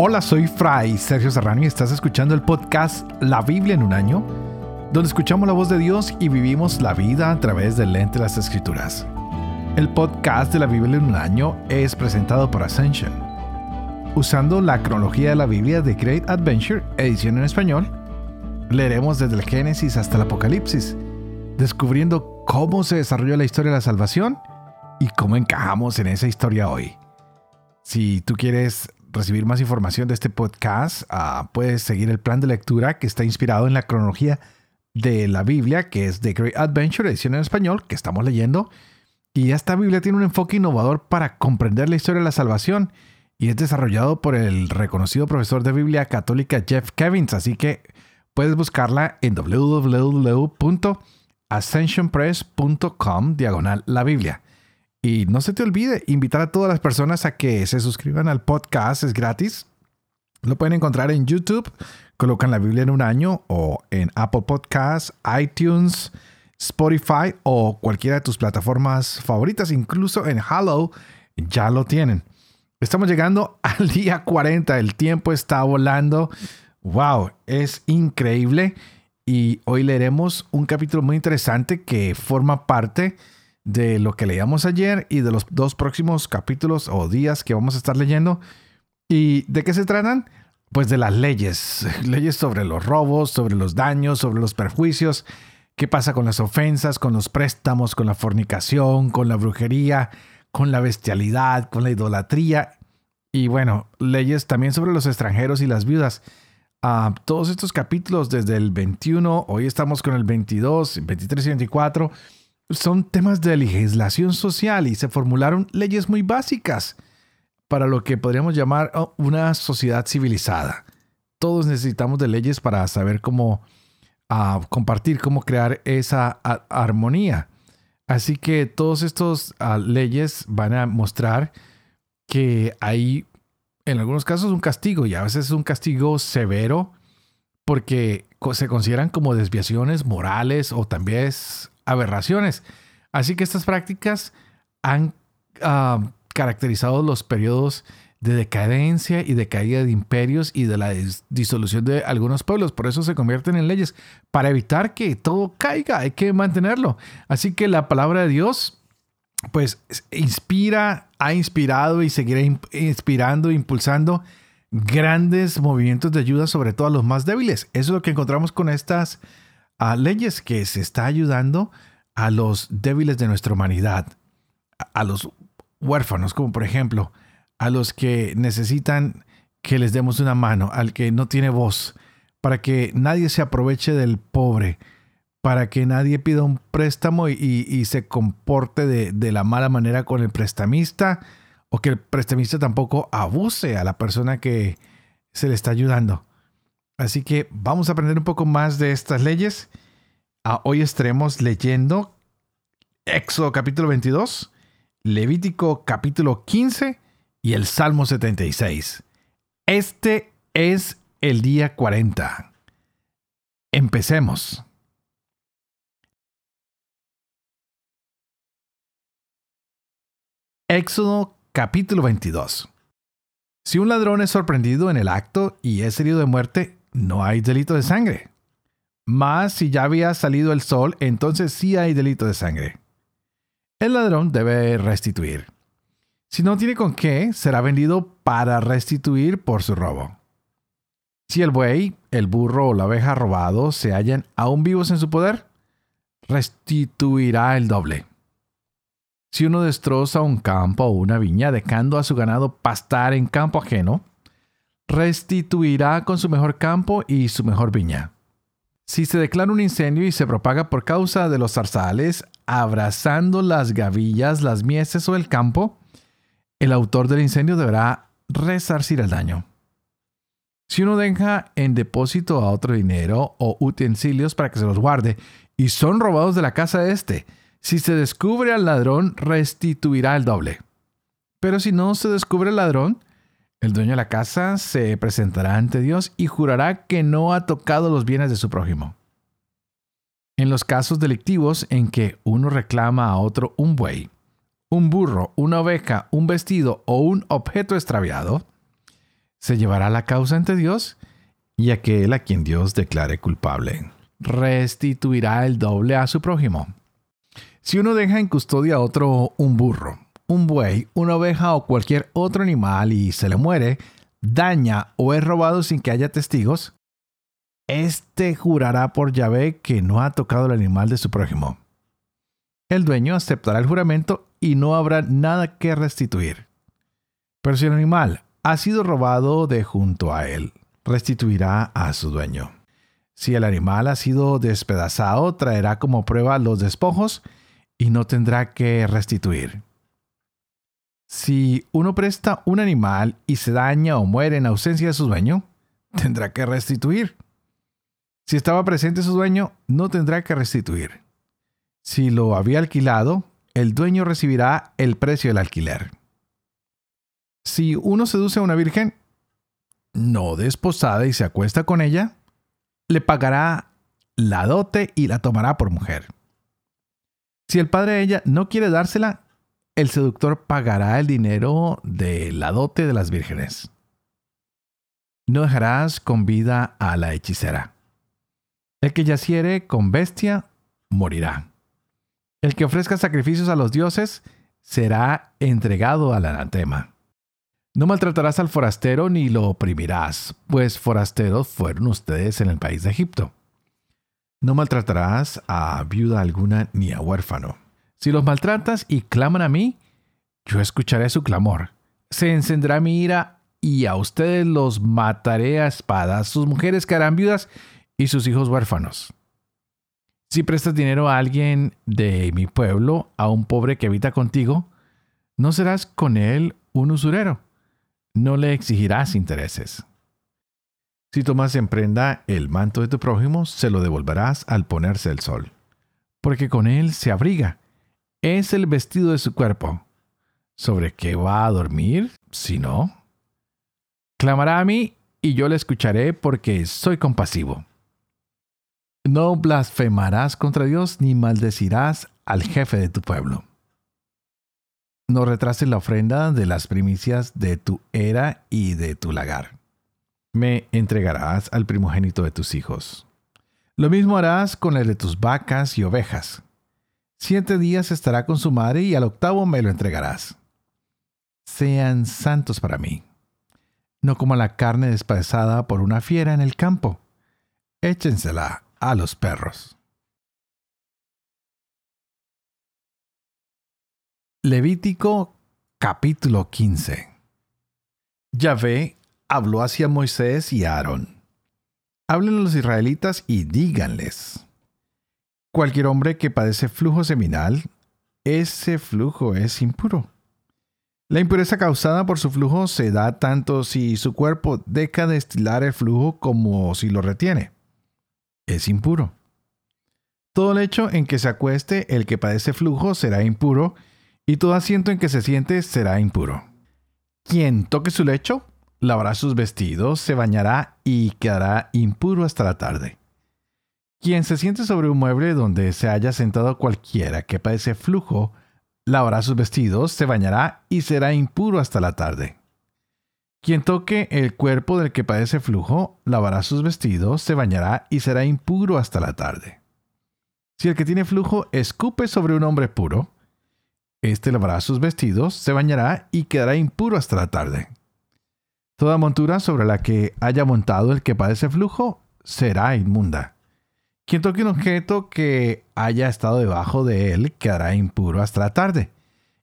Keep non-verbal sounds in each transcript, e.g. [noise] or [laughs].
Hola, soy Fray Sergio Serrano y estás escuchando el podcast La Biblia en un año, donde escuchamos la voz de Dios y vivimos la vida a través del lente de las Escrituras. El podcast de la Biblia en un año es presentado por Ascension. Usando la cronología de la Biblia de Great Adventure, edición en español, leeremos desde el Génesis hasta el Apocalipsis, descubriendo cómo se desarrolló la historia de la salvación y cómo encajamos en esa historia hoy. Si tú quieres recibir más información de este podcast, ah, puedes seguir el plan de lectura que está inspirado en la cronología de la Biblia, que es The Great Adventure, edición en español, que estamos leyendo. Y esta Biblia tiene un enfoque innovador para comprender la historia de la salvación y es desarrollado por el reconocido profesor de Biblia católica Jeff Kevins. Así que puedes buscarla en www.ascensionpress.com diagonal la Biblia. Y no se te olvide invitar a todas las personas a que se suscriban al podcast, es gratis. Lo pueden encontrar en YouTube, colocan la Biblia en un año o en Apple Podcasts, iTunes, Spotify o cualquiera de tus plataformas favoritas, incluso en Hello, ya lo tienen. Estamos llegando [laughs] al día 40, el tiempo está volando. Wow, es increíble. Y hoy leeremos un capítulo muy interesante que forma parte lo que leíamos ayer y de los dos próximos capítulos o días que vamos a estar leyendo. ¿Y de qué se tratan? Pues de las leyes, [laughs] leyes sobre los robos, sobre los daños, sobre los perjuicios, qué pasa con las ofensas, con los préstamos, con la fornicación, con la brujería, con la bestialidad, con la idolatría y bueno, leyes también sobre los extranjeros y las viudas. ah, todos estos capítulos desde el 21, hoy estamos con el 22, 23 y 24 son temas de legislación social y se formularon leyes muy básicas para lo que podríamos llamar oh, una sociedad civilizada. Todos necesitamos de leyes para saber cómo ah, compartir, cómo crear esa armonía. Así que todas estas ah, leyes van a mostrar que hay en algunos casos un castigo y a veces es un castigo severo porque se consideran como desviaciones morales o también aberraciones. Así que estas prácticas han ah, caracterizado los periodos de decadencia y de caída de imperios y de la disolución de algunos pueblos. Por eso se convierten en leyes, para evitar que todo caiga, hay que mantenerlo. Así que la palabra de Dios, pues, inspira, ha inspirado y seguirá inspirando, impulsando grandes movimientos de ayuda, sobre todo a los más débiles. Eso es lo que encontramos con estas a leyes que se está ayudando a los débiles de nuestra humanidad, a los huérfanos, como por ejemplo, a los que necesitan que les demos una mano, al que no tiene voz, para que nadie se aproveche del pobre, para que nadie pida un préstamo y, se comporte de, la mala manera con el prestamista, o que el prestamista tampoco abuse a la persona que se le está ayudando. Así que vamos a aprender un poco más de estas leyes. Ah, hoy estaremos leyendo Éxodo capítulo 22, Levítico capítulo 15 y el Salmo 76. Este es el día 40. Empecemos. Éxodo capítulo 22. Si un ladrón es sorprendido en el acto y es herido de muerte, no hay delito de sangre. Mas si ya había salido el sol, entonces sí hay delito de sangre. El ladrón debe restituir. Si no tiene con qué, será vendido para restituir por su robo. Si el buey, el burro o la oveja robado se hallan aún vivos en su poder, restituirá el doble. Si uno destroza un campo o una viña dejando a su ganado pastar en campo ajeno, restituirá con su mejor campo y su mejor viña. Si se declara un incendio y se propaga por causa de los zarzales, abrazando las gavillas, las mieses o el campo, el autor del incendio deberá resarcir el daño. Si uno deja en depósito a otro dinero o utensilios para que se los guarde y son robados de la casa de éste, si se descubre al ladrón, restituirá el doble. Pero si no se descubre al ladrón, el dueño de la casa se presentará ante Dios y jurará que no ha tocado los bienes de su prójimo. En los casos delictivos en que uno reclama a otro un buey, un burro, una oveja, un vestido o un objeto extraviado, se llevará la causa ante Dios y aquel a quien Dios declare culpable restituirá el doble a su prójimo. Si uno deja en custodia a otro un burro, un buey, una oveja o cualquier otro animal y se le muere, daña o es robado sin que haya testigos, éste jurará por Yahvé que no ha tocado el animal de su prójimo. El dueño aceptará el juramento y no habrá nada que restituir. Pero si el animal ha sido robado de junto a él, restituirá a su dueño. Si el animal ha sido despedazado, traerá como prueba los despojos y no tendrá que restituir. Si uno presta un animal y se daña o muere en ausencia de su dueño, tendrá que restituir. Si estaba presente su dueño, no tendrá que restituir. Si lo había alquilado, el dueño recibirá el precio del alquiler. Si uno seduce a una virgen, no desposada y se acuesta con ella, le pagará la dote y la tomará por mujer. Si el padre de ella no quiere dársela, el seductor pagará el dinero de la dote de las vírgenes. No dejarás con vida a la hechicera. El que yaciere con bestia morirá. El que ofrezca sacrificios a los dioses será entregado al anatema. No maltratarás al forastero ni lo oprimirás, pues forasteros fueron ustedes en el país de Egipto. No maltratarás a viuda alguna ni a huérfano. Si los maltratas y claman a mí, yo escucharé su clamor. Se encenderá mi ira y a ustedes los mataré a espadas. Sus mujeres quedarán viudas y sus hijos huérfanos. Si prestas dinero a alguien de mi pueblo, a un pobre que habita contigo, no serás con él un usurero. No le exigirás intereses. Si tomas en prenda el manto de tu prójimo, se lo devolverás al ponerse el sol. Porque con él se abriga. Es el vestido de su cuerpo. ¿Sobre qué va a dormir si no? Clamará a mí y yo le escucharé porque soy compasivo. No blasfemarás contra Dios ni maldecirás al jefe de tu pueblo. No retrases la ofrenda de las primicias de tu era y de tu lagar. Me entregarás al primogénito de tus hijos. Lo mismo harás con el de tus vacas y ovejas. Siete días estará con su madre y al octavo me lo entregarás. Sean santos para mí. No como la carne despedazada por una fiera en el campo. Échensela a los perros. Levítico capítulo 15 Yahvé habló hacia Moisés y Aarón. Hablen los israelitas y díganles. Cualquier hombre que padece flujo seminal, ese flujo es impuro. La impureza causada por su flujo se da tanto si su cuerpo deja de estilar el flujo como si lo retiene es impuro. Todo lecho en que se acueste el que padece flujo será impuro, y todo asiento en que se siente será impuro. Quien toque su lecho, lavará sus vestidos, se bañará y quedará impuro hasta la tarde. Quien se siente sobre un mueble donde se haya sentado cualquiera que padece flujo, lavará sus vestidos, se bañará y será impuro hasta la tarde. Quien toque el cuerpo del que padece flujo, lavará sus vestidos, se bañará y será impuro hasta la tarde. Si el que tiene flujo escupe sobre un hombre puro, éste lavará sus vestidos, se bañará y quedará impuro hasta la tarde. Toda montura sobre la que haya montado el que padece flujo será inmunda. Quien toque un objeto que haya estado debajo de él quedará impuro hasta la tarde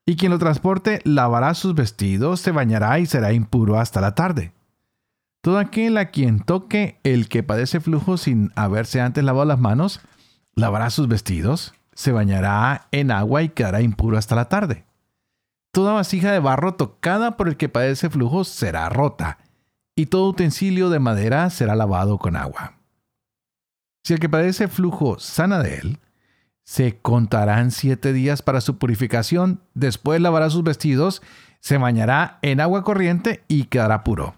y quien lo transporte lavará sus vestidos, se bañará y será impuro hasta la tarde. Todo aquel a quien toque el que padece flujo sin haberse antes lavado las manos, lavará sus vestidos, se bañará en agua y quedará impuro hasta la tarde. Toda vasija de barro tocada por el que padece flujo será rota, y todo utensilio de madera será lavado con agua. Si el que padece flujo sana de él, se contarán siete días para su purificación, después lavará sus vestidos, se bañará en agua corriente y quedará puro.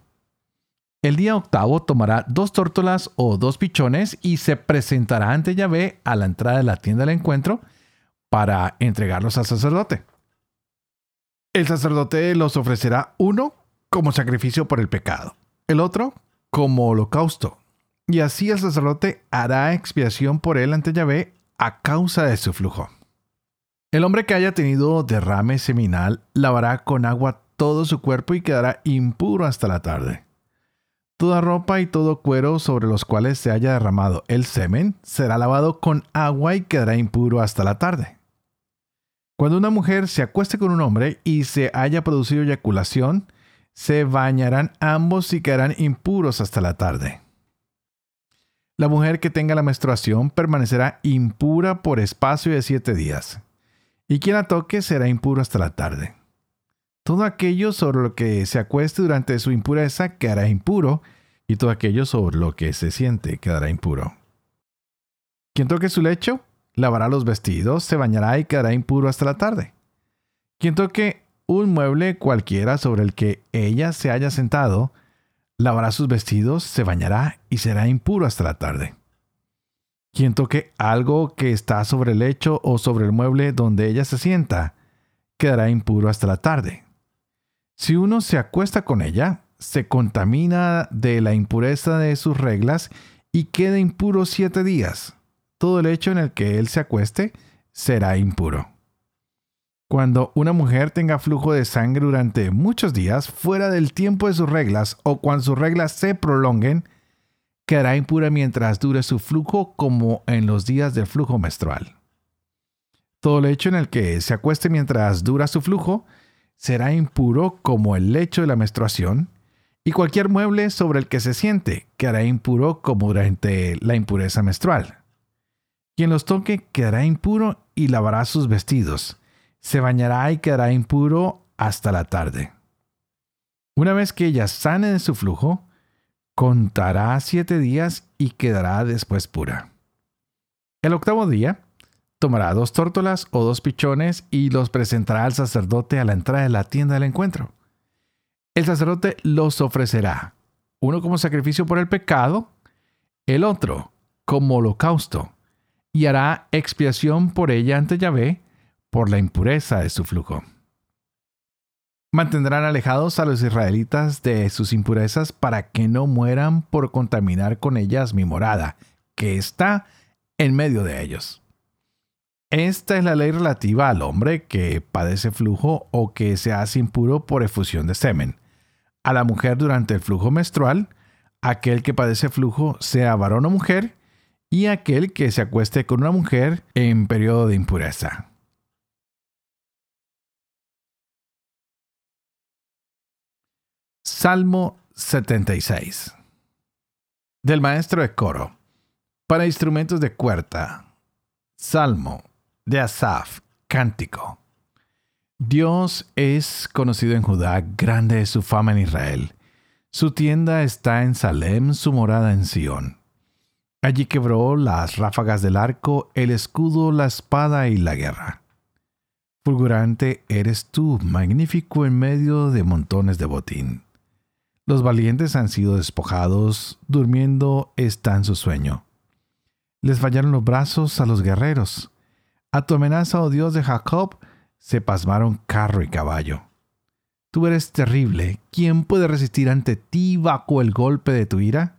El día octavo tomará dos tórtolas o dos pichones y se presentará ante Yahvé a la entrada de la tienda del encuentro para entregarlos al sacerdote. El sacerdote los ofrecerá uno como sacrificio por el pecado el otro como holocausto. Y así el sacerdote hará expiación por él ante Yahvé a causa de su flujo. El hombre que haya tenido derrame seminal lavará con agua todo su cuerpo y quedará impuro hasta la tarde. Toda ropa y todo cuero sobre los cuales se haya derramado el semen será lavado con agua y quedará impuro hasta la tarde. Cuando una mujer se acueste con un hombre y se haya producido eyaculación, se bañarán ambos y quedarán impuros hasta la tarde. La mujer que tenga la menstruación permanecerá impura por espacio de siete días, y quien la toque será impuro hasta la tarde. Todo aquello sobre lo que se acueste durante su impureza quedará impuro, y todo aquello sobre lo que se siente quedará impuro. Quien toque su lecho, lavará los vestidos, se bañará y quedará impuro hasta la tarde. Quien toque un mueble cualquiera sobre el que ella se haya sentado, lavará sus vestidos, se bañará y será impuro hasta la tarde. Quien toque algo que está sobre el lecho o sobre el mueble donde ella se sienta, quedará impuro hasta la tarde. Si uno se acuesta con ella, se contamina de la impureza de sus reglas y queda impuro siete días. Todo el hecho en el que él se acueste será impuro. Cuando una mujer tenga flujo de sangre durante muchos días fuera del tiempo de sus reglas o cuando sus reglas se prolonguen, quedará impura mientras dure su flujo como en los días del flujo menstrual. Todo el hecho en el que se acueste mientras dura su flujo será impuro como el lecho de la menstruación, y cualquier mueble sobre el que se siente quedará impuro como durante la impureza menstrual. Quien los toque quedará impuro y lavará sus vestidos se bañará y quedará impuro hasta la tarde. Una vez que ella sane de su flujo, contará siete días y quedará después pura. El octavo día, tomará dos tórtolas o dos pichones y los presentará al sacerdote a la entrada de la tienda del encuentro. El sacerdote los ofrecerá, uno como sacrificio por el pecado, el otro como holocausto, y hará expiación por ella ante Yahvé por la impureza de su flujo. Mantendrán alejados a los israelitas de sus impurezas para que no mueran por contaminar con ellas mi morada, que está en medio de ellos. Esta es la ley relativa al hombre que padece flujo o que se hace impuro por efusión de semen, a la mujer durante el flujo menstrual, aquel que padece flujo sea varón o mujer, y aquel que se acueste con una mujer en periodo de impureza. Salmo 76. Del maestro de coro. Para instrumentos de cuerda. Salmo de Asaf. Cántico. Dios es conocido en Judá, grande es su fama en Israel. Su tienda está en Salem, su morada en Sión. Allí quebró las ráfagas del arco, el escudo, la espada y la guerra. Fulgurante eres tú, magnífico en medio de montones de botín. Los valientes han sido despojados, durmiendo está en su sueño. Les fallaron los brazos a los guerreros. A tu amenaza, oh Dios de Jacob, se pasmaron carro y caballo. Tú eres terrible. ¿Quién puede resistir ante ti bajo el golpe de tu ira?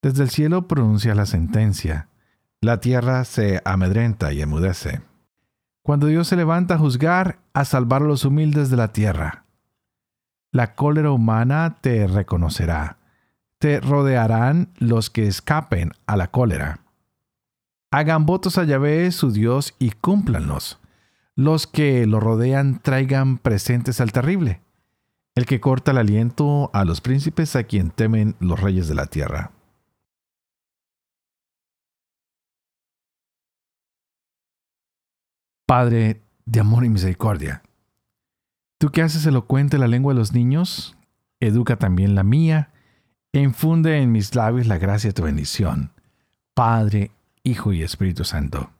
Desde el cielo pronuncia la sentencia. La tierra se amedrenta y emudece. Cuando Dios se levanta a juzgar, a salvar a los humildes de la tierra la cólera humana te reconocerá. Te rodearán los que escapen a la cólera. Hagan votos a Yahvé, su Dios, y cúmplanlos. Los que lo rodean traigan presentes al terrible, el que corta el aliento a los príncipes a quien temen los reyes de la tierra. Padre de amor y misericordia, Tú que haces elocuente la lengua de los niños, educa también la mía, infunde en mis labios la gracia de tu bendición, Padre, Hijo y Espíritu Santo.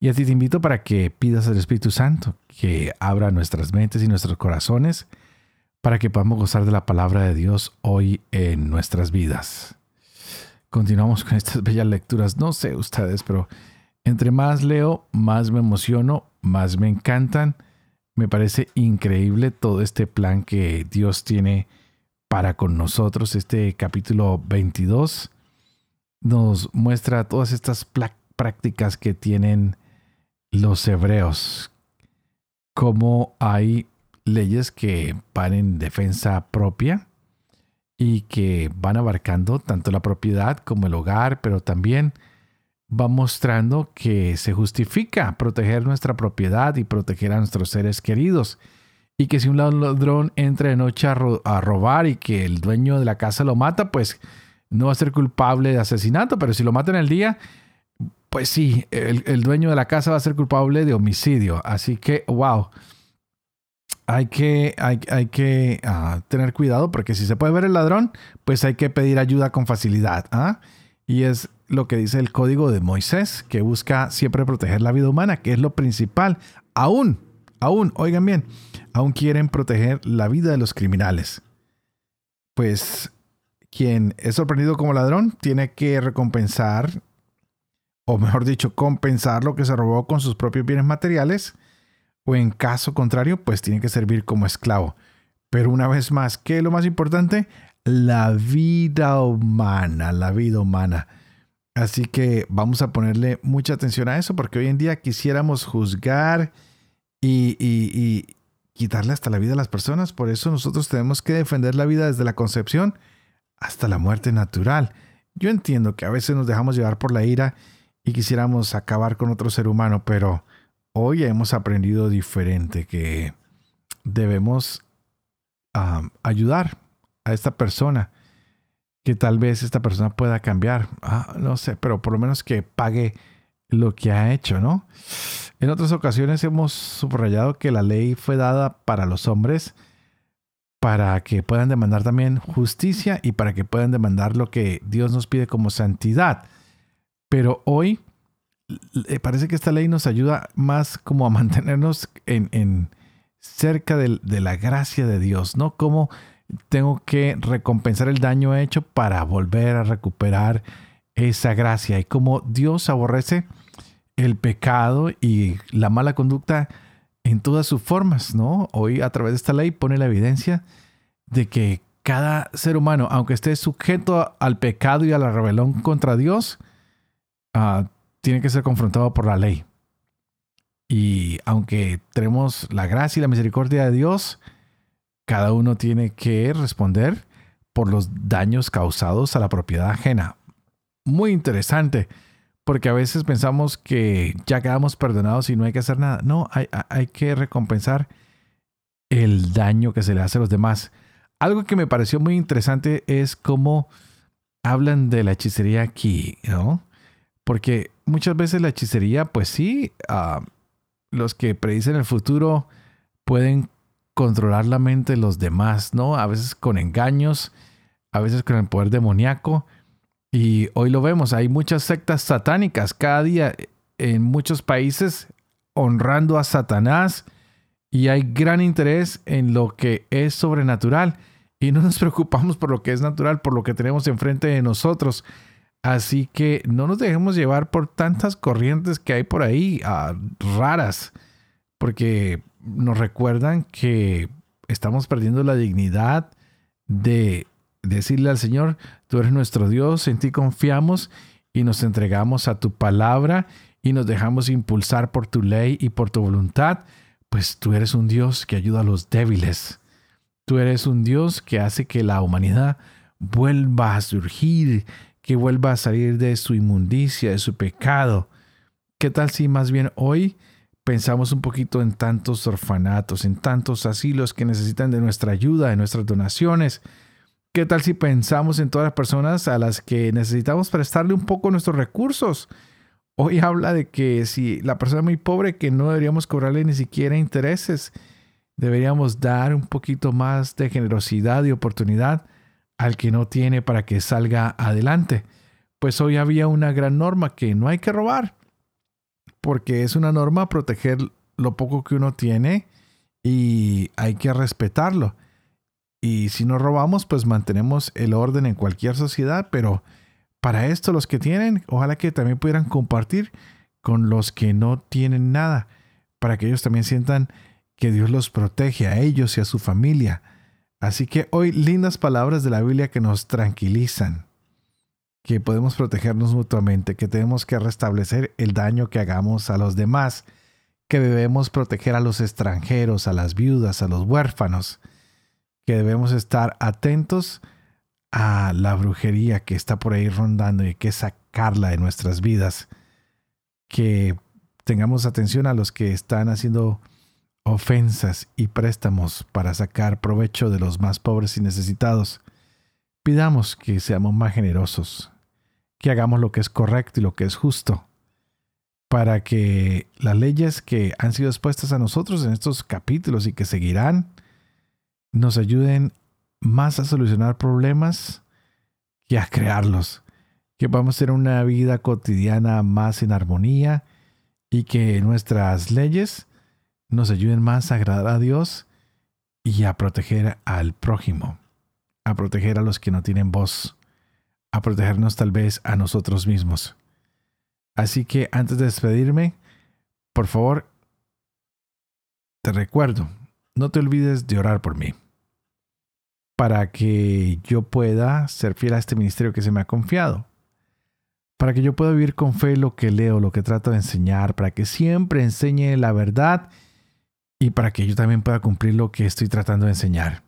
Y a ti te invito para que pidas al Espíritu Santo que abra nuestras mentes y nuestros corazones para que podamos gozar de la palabra de Dios hoy en nuestras vidas. Continuamos con estas bellas lecturas. No sé ustedes, pero entre más leo, más me emociono, más me encantan me parece increíble todo este plan que Dios tiene para con nosotros. Este capítulo 22 nos muestra todas estas prácticas que tienen los hebreos, cómo hay leyes que van en defensa propia y que van abarcando tanto la propiedad como el hogar, pero también va mostrando que se justifica proteger nuestra propiedad y proteger a nuestros seres queridos. Y que si un ladrón entra de noche a, robar y que el dueño de la casa lo mata, pues no va a ser culpable de asesinato, pero si lo mata en el día, pues sí, el, dueño de la casa va a ser culpable de homicidio. Así que, wow, hay que, hay, hay que ah, tener cuidado porque si se puede ver el ladrón, pues hay que pedir ayuda con facilidad. ¿ah? Y es lo que dice el código de Moisés, que busca siempre proteger la vida humana, que es lo principal. Aún, aún, oigan bien, aún quieren proteger la vida de los criminales. Pues quien es sorprendido como ladrón tiene que recompensar, o mejor dicho, compensar lo que se robó con sus propios bienes materiales, o en caso contrario, pues tiene que servir como esclavo. Pero una vez más, ¿qué es lo más importante? La vida humana, la vida humana. Así que vamos a ponerle mucha atención a eso porque hoy en día quisiéramos juzgar y, quitarle hasta la vida a las personas. Por eso nosotros tenemos que defender la vida desde la concepción hasta la muerte natural. Yo entiendo que a veces nos dejamos llevar por la ira y quisiéramos acabar con otro ser humano, pero hoy hemos aprendido diferente que debemos ayudar a esta persona, que tal vez esta persona pueda cambiar, ah, no sé, pero por lo menos que pague lo que ha hecho, ¿no? En otras ocasiones hemos subrayado que la ley fue dada para los hombres, para que puedan demandar también justicia y para que puedan demandar lo que Dios nos pide como santidad. Pero hoy parece que esta ley nos ayuda más como a [laughs] mantenernos en, cerca de, de, la gracia de Dios, ¿no? Como tengo que recompensar el daño hecho para volver a recuperar esa gracia y como Dios aborrece el pecado y la mala conducta en todas sus formas, ¿no? Hoy a través de esta ley pone la evidencia de que cada ser humano, aunque esté sujeto al pecado y a la rebelión contra Dios, uh, tiene que ser confrontado por la ley. Y aunque tenemos la gracia y la misericordia de Dios, cada uno tiene que responder por los daños causados a la propiedad ajena. Muy interesante porque a veces pensamos que ya quedamos perdonados y no hay que hacer nada. No, hay, hay que recompensar el daño que se le hace a los demás. Algo que me pareció muy interesante es cómo hablan de la hechicería aquí, ¿no? Porque muchas veces la hechicería, pues sí, ah, los que predicen el futuro pueden controlar la mente de los demás, ¿no? A veces con engaños, a veces con el poder demoníaco y hoy lo vemos, hay muchas sectas satánicas cada día en muchos países honrando a Satanás y hay gran interés en lo que es sobrenatural y no nos [laughs] preocupamos por lo que es natural, por lo que tenemos enfrente de nosotros. Así que no nos dejemos llevar por tantas corrientes que hay por ahí ah, raras, porque nos recuerdan que estamos perdiendo la dignidad de decirle al Señor, tú eres nuestro Dios, en ti confiamos y nos entregamos a tu palabra y nos dejamos impulsar por tu ley y por tu voluntad, pues tú eres un Dios que ayuda a los débiles. Tú eres un Dios que hace que la humanidad vuelva a surgir, que vuelva a salir de su inmundicia, de su pecado. ¿Qué tal si más bien hoy pensamos un poquito en tantos orfanatos, en tantos asilos que necesitan de nuestra ayuda, de nuestras donaciones? ¿Qué tal si pensamos en todas las personas a las que necesitamos prestarle un poco nuestros recursos? Hoy habla de que si la persona es muy pobre, que no deberíamos cobrarle ni siquiera intereses. Deberíamos dar un poquito más de generosidad y oportunidad al que no tiene para que salga adelante. Pues hoy había una gran norma que no hay que robar, porque es una norma proteger lo poco que uno tiene y hay que respetarlo. Y si no robamos, pues mantenemos el orden en cualquier sociedad, pero para esto los que tienen, ojalá que también pudieran compartir con los que no tienen nada, para que ellos también sientan que Dios los protege a ellos y a su familia. Así que hoy lindas palabras de la Biblia que nos tranquilizan, que podemos protegernos mutuamente, que tenemos que restablecer el daño que hagamos a los demás, que debemos proteger a los extranjeros, a las viudas, a los huérfanos, que debemos estar atentos a la brujería que está por ahí rondando y que sacarla de nuestras vidas, que tengamos atención a los que están haciendo ofensas y préstamos para sacar provecho de los más pobres y necesitados. Pidamos que seamos más generosos, que hagamos lo que es correcto y lo que es justo, para que las leyes que han sido expuestas a nosotros en estos capítulos y que seguirán, nos ayuden más a solucionar problemas que a crearlos, que podamos tener una vida cotidiana más en armonía y que nuestras leyes nos ayuden más a agradar a Dios y a proteger al prójimo, a proteger a los que no tienen voz, a protegernos tal vez a nosotros mismos. Así que antes de despedirme, por favor, te recuerdo, no te olvides de orar por mí, para que yo pueda ser fiel a este ministerio que se me ha confiado, para que yo pueda vivir con fe lo que leo, lo que trato de enseñar, para que siempre enseñe la verdad y para que yo también pueda cumplir lo que estoy tratando de enseñar.